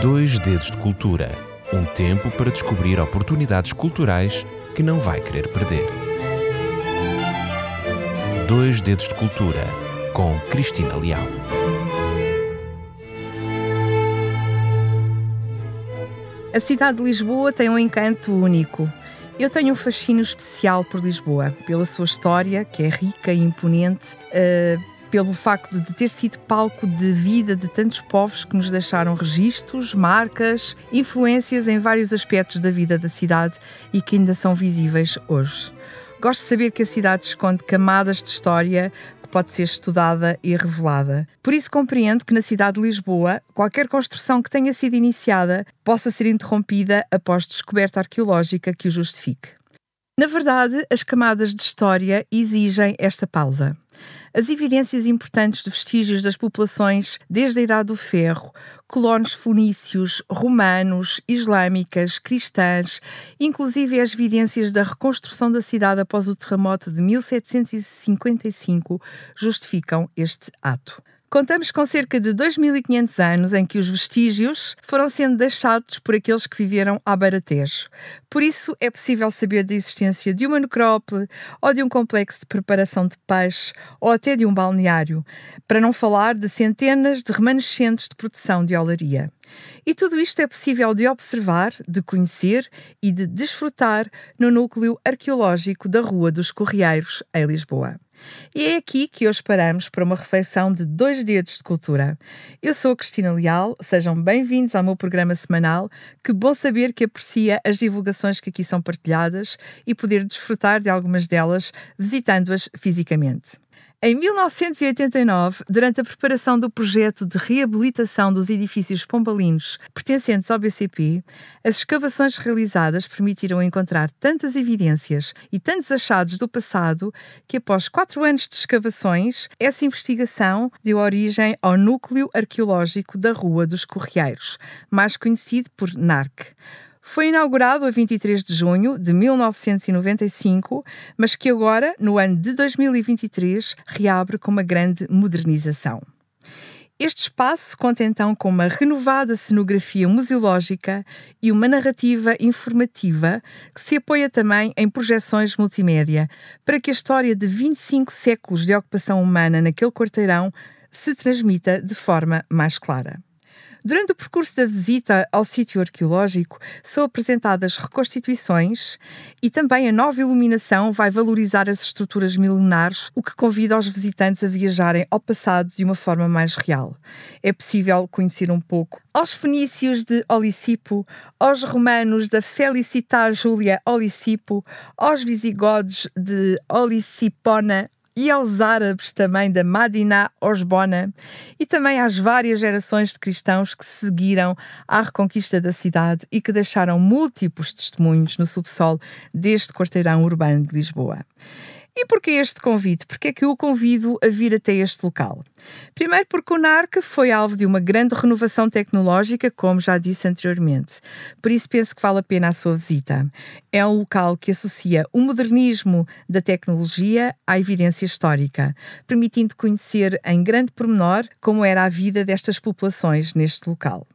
Dois Dedos de Cultura um tempo para descobrir oportunidades culturais que não vai querer perder. Dois Dedos de Cultura com Cristina Leal. A cidade de Lisboa tem um encanto único. Eu tenho um fascínio especial por Lisboa, pela sua história, que é rica e imponente, uh, pelo facto de ter sido palco de vida de tantos povos que nos deixaram registros, marcas, influências em vários aspectos da vida da cidade e que ainda são visíveis hoje. Gosto de saber que a cidade esconde camadas de história que pode ser estudada e revelada. Por isso compreendo que na cidade de Lisboa, qualquer construção que tenha sido iniciada possa ser interrompida após descoberta arqueológica que o justifique. Na verdade, as camadas de história exigem esta pausa. As evidências importantes de vestígios das populações desde a Idade do Ferro, colonos fenícios, romanos, islâmicas, cristãs, inclusive as evidências da reconstrução da cidade após o terremoto de 1755, justificam este ato. Contamos com cerca de 2.500 anos em que os vestígios foram sendo deixados por aqueles que viveram à beira-tejo. Por isso, é possível saber da existência de uma necrópole, ou de um complexo de preparação de peixe, ou até de um balneário, para não falar de centenas de remanescentes de produção de olaria. E tudo isto é possível de observar, de conhecer e de desfrutar no núcleo arqueológico da Rua dos Correieiros, em Lisboa. E é aqui que hoje paramos para uma reflexão de dois dedos de cultura. Eu sou Cristina Leal, sejam bem-vindos ao meu programa semanal. Que bom saber que aprecia as divulgações que aqui são partilhadas e poder desfrutar de algumas delas visitando-as fisicamente. Em 1989, durante a preparação do projeto de reabilitação dos edifícios pombalinos pertencentes ao BCP, as escavações realizadas permitiram encontrar tantas evidências e tantos achados do passado que, após quatro anos de escavações, essa investigação deu origem ao Núcleo Arqueológico da Rua dos Correieiros, mais conhecido por NARC. Foi inaugurado a 23 de junho de 1995, mas que agora, no ano de 2023, reabre com uma grande modernização. Este espaço conta então com uma renovada cenografia museológica e uma narrativa informativa que se apoia também em projeções multimédia, para que a história de 25 séculos de ocupação humana naquele quarteirão se transmita de forma mais clara. Durante o percurso da visita ao sítio arqueológico, são apresentadas reconstituições e também a nova iluminação vai valorizar as estruturas milenares, o que convida os visitantes a viajarem ao passado de uma forma mais real. É possível conhecer um pouco aos fenícios de Olicipo, aos romanos da Felicitar Júlia Olicipo, aos visigodos de Olicipona e aos árabes também da Madina Osbona e também às várias gerações de cristãos que seguiram à reconquista da cidade e que deixaram múltiplos testemunhos no subsolo deste quarteirão urbano de Lisboa. E porquê este convite? Porquê é que eu o convido a vir até este local? Primeiro porque o NARC foi alvo de uma grande renovação tecnológica, como já disse anteriormente. Por isso penso que vale a pena a sua visita. É um local que associa o modernismo da tecnologia à evidência histórica, permitindo conhecer em grande pormenor como era a vida destas populações neste local.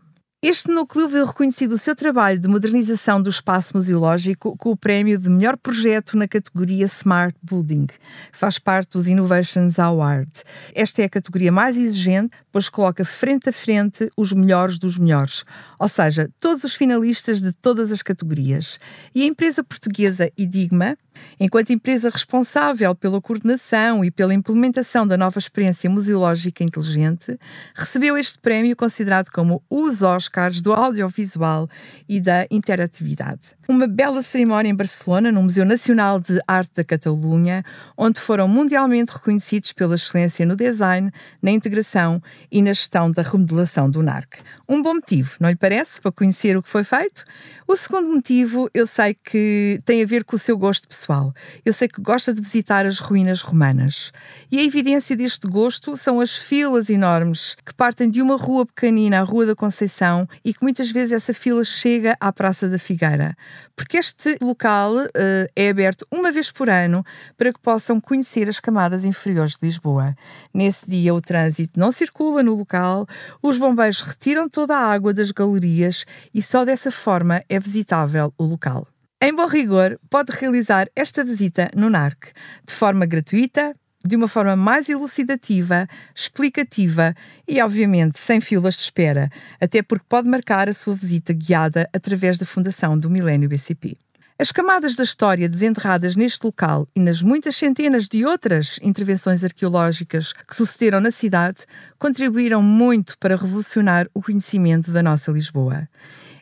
Este núcleo viu reconhecido o seu trabalho de modernização do espaço museológico com o prémio de melhor projeto na categoria Smart Building, que faz parte dos Innovations Award. Esta é a categoria mais exigente, pois coloca frente a frente os melhores dos melhores, ou seja, todos os finalistas de todas as categorias. E a empresa portuguesa Idigma, enquanto empresa responsável pela coordenação e pela implementação da nova experiência museológica inteligente, recebeu este prémio considerado como os Oscars do audiovisual e da interatividade. Uma bela cerimónia em Barcelona, no Museu Nacional de Arte da Catalunha, onde foram mundialmente reconhecidos pela excelência no design, na integração e na gestão da remodelação do NARC. Um bom motivo, não lhe parece, para conhecer o que foi feito? O segundo motivo, eu sei que tem a ver com o seu gosto pessoal. Eu sei que gosta de visitar as ruínas romanas. E a evidência deste gosto são as filas enormes que partem de uma rua pequenina, a Rua da Conceição, e que muitas vezes essa fila chega à Praça da Figueira. Porque este local uh, é aberto uma vez por ano para que possam conhecer as camadas inferiores de Lisboa. Nesse dia, o trânsito não circula no local, os bombeiros retiram toda a água das galerias e só dessa forma é visitável o local. Em bom rigor, pode realizar esta visita no NARC de forma gratuita, de uma forma mais elucidativa, explicativa e, obviamente, sem filas de espera, até porque pode marcar a sua visita guiada através da Fundação do Milênio BCP. As camadas da história desenterradas neste local e nas muitas centenas de outras intervenções arqueológicas que sucederam na cidade contribuíram muito para revolucionar o conhecimento da nossa Lisboa.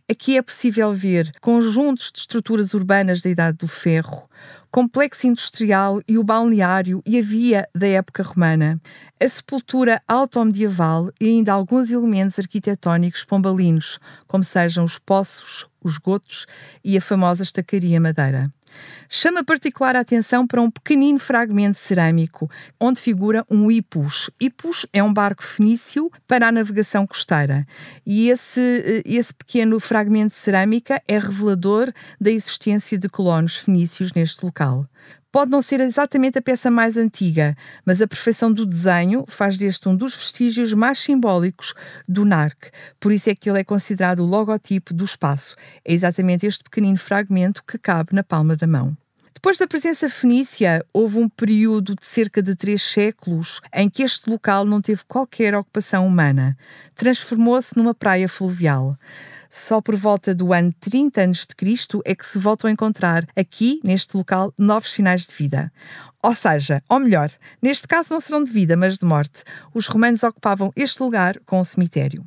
Aqui é possível ver conjuntos de estruturas urbanas da Idade do Ferro, complexo industrial e o balneário e a via da época romana, a sepultura alto-medieval e ainda alguns elementos arquitetónicos pombalinos, como sejam os poços, os gotos e a famosa estacaria madeira. Chama particular a atenção para um pequenino fragmento cerâmico, onde figura um hipus. Hipus é um barco fenício para a navegação costeira. E esse, eh, esse pequeno fragmento de cerâmica é revelador da existência de colonos fenícios neste local. Pode não ser exatamente a peça mais antiga, mas a perfeição do desenho faz deste um dos vestígios mais simbólicos do NARC. Por isso é que ele é considerado o logotipo do espaço. É exatamente este pequenino fragmento que cabe na palma da mão. Depois da presença fenícia, houve um período de cerca de três séculos em que este local não teve qualquer ocupação humana. Transformou-se numa praia fluvial. Só por volta do ano 30 a.C. é que se voltam a encontrar aqui, neste local, novos sinais de vida. Ou seja, ou melhor, neste caso não serão de vida, mas de morte. Os romanos ocupavam este lugar com um cemitério.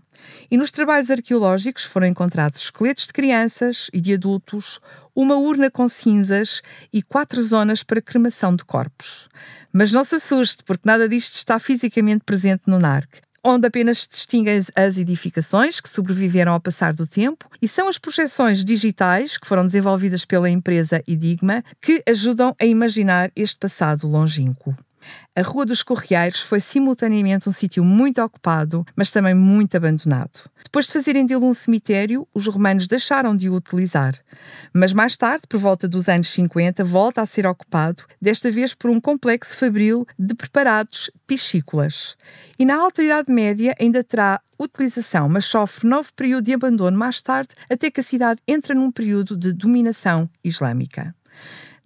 E nos trabalhos arqueológicos foram encontrados esqueletos de crianças e de adultos, uma urna com cinzas e quatro zonas para cremação de corpos. Mas não se assuste, porque nada disto está fisicamente presente no NARC onde apenas se distinguem as edificações que sobreviveram ao passar do tempo e são as projeções digitais que foram desenvolvidas pela empresa Idigma que ajudam a imaginar este passado longínquo. A Rua dos Correieiros foi simultaneamente um sítio muito ocupado, mas também muito abandonado. Depois de fazerem dele um cemitério, os romanos deixaram de o utilizar. Mas mais tarde, por volta dos anos 50, volta a ser ocupado, desta vez por um complexo fabril de preparados piscícolas. E na Alta Idade Média ainda terá utilização, mas sofre novo período de abandono mais tarde, até que a cidade entra num período de dominação islâmica.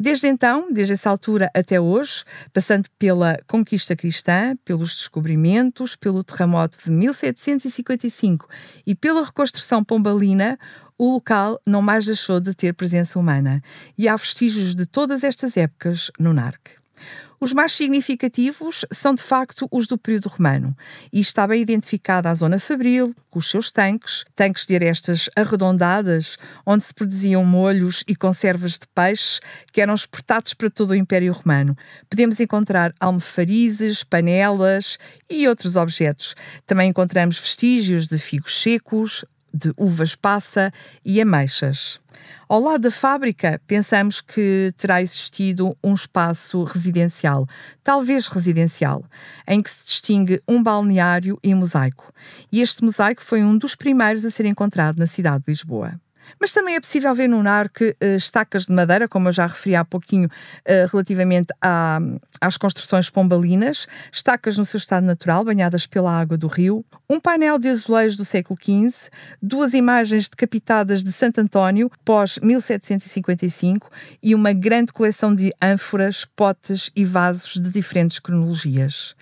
Desde então, desde essa altura até hoje, passando pela conquista cristã, pelos descobrimentos, pelo terremoto de 1755 e pela reconstrução pombalina, o local não mais deixou de ter presença humana e há vestígios de todas estas épocas no NARC. Os mais significativos são, de facto, os do período romano, e está bem identificada a zona fabril, com os seus tanques, tanques de arestas arredondadas, onde se produziam molhos e conservas de peixe que eram exportados para todo o Império Romano. Podemos encontrar almofarizes, panelas e outros objetos. Também encontramos vestígios de figos secos, de uvas passa e ameixas. Ao lado da fábrica, pensamos que terá existido um espaço residencial, talvez residencial, em que se distingue um balneário e um mosaico. E este mosaico foi um dos primeiros a ser encontrado na cidade de Lisboa. Mas também é possível ver no NARC uh, estacas de madeira, como eu já referi há pouquinho, uh, relativamente à, às construções pombalinas, estacas no seu estado natural, banhadas pela água do rio, um painel de azulejos do século XV, duas imagens decapitadas de Santo António, pós 1755, e uma grande coleção de ânforas, potes e vasos de diferentes cronologias.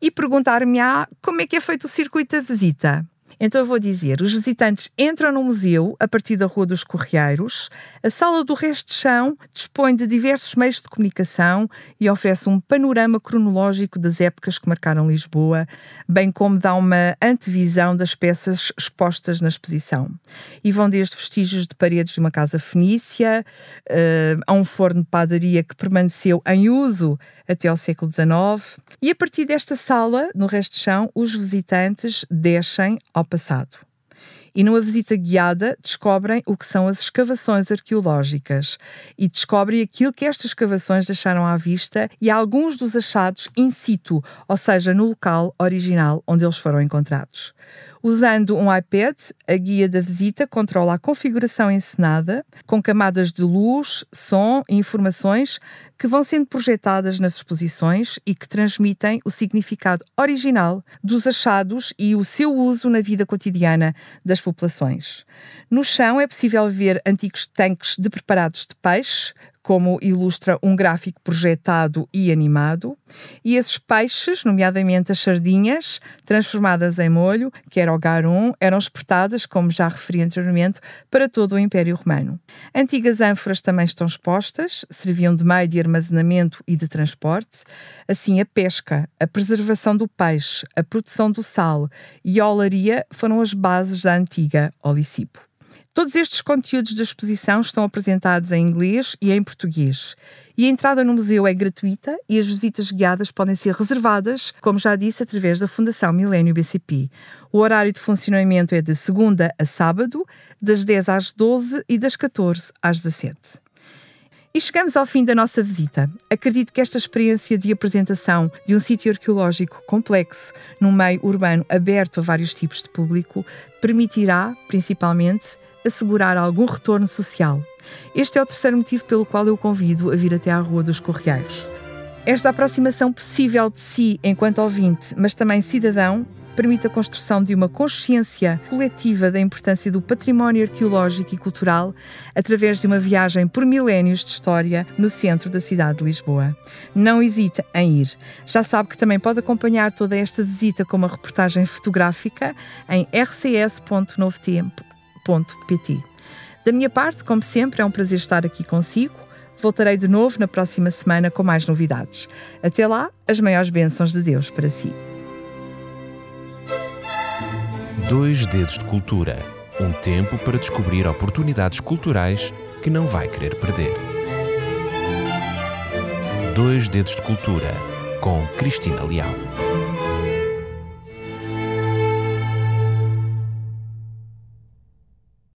E perguntar-me-á como é que é feito o circuito da visita. Então eu vou dizer: os visitantes entram no museu a partir da Rua dos Correieiros. A sala do resto de chão dispõe de diversos meios de comunicação e oferece um panorama cronológico das épocas que marcaram Lisboa, bem como dá uma antevisão das peças expostas na exposição. E vão desde vestígios de paredes de uma casa fenícia uh, a um forno de padaria que permaneceu em uso até ao século XIX. E a partir desta sala, no resto de chão, os visitantes descem ao passado. E numa visita guiada descobrem o que são as escavações arqueológicas e descobrem aquilo que estas escavações deixaram à vista e alguns dos achados in situ, ou seja, no local original onde eles foram encontrados. Usando um iPad, a guia da visita controla a configuração encenada, com camadas de luz, som e informações que vão sendo projetadas nas exposições e que transmitem o significado original dos achados e o seu uso na vida cotidiana das populações. No chão é possível ver antigos tanques de preparados de peixe, como ilustra um gráfico projetado e animado, e esses peixes, nomeadamente as sardinhas, transformadas em molho, que era o garum, eram exportadas, como já referi anteriormente, para todo o Império Romano. Antigas ânforas também estão expostas, serviam de meio de armazenamento e de transporte. Assim, a pesca, a preservação do peixe, a produção do sal e a olaria foram as bases da antiga Olicipo. Todos estes conteúdos da exposição estão apresentados em inglês e em português. E a entrada no museu é gratuita e as visitas guiadas podem ser reservadas, como já disse, através da Fundação Milênio BCP. O horário de funcionamento é de segunda a sábado, das 10 às 12 e das 14 às 17. E chegamos ao fim da nossa visita. Acredito que esta experiência de apresentação de um sítio arqueológico complexo num meio urbano aberto a vários tipos de público permitirá, principalmente, assegurar algum retorno social. Este é o terceiro motivo pelo qual eu convido a vir até à Rua dos Correios. Esta aproximação possível de si enquanto ouvinte, mas também cidadão, permite a construção de uma consciência coletiva da importância do património arqueológico e cultural através de uma viagem por milénios de história no centro da cidade de Lisboa. Não hesite em ir. Já sabe que também pode acompanhar toda esta visita com uma reportagem fotográfica em rcs.novotempo da minha parte, como sempre, é um prazer estar aqui consigo. Voltarei de novo na próxima semana com mais novidades. Até lá, as maiores bênçãos de Deus para si. Dois Dedos de Cultura um tempo para descobrir oportunidades culturais que não vai querer perder. Dois Dedos de Cultura com Cristina Leal.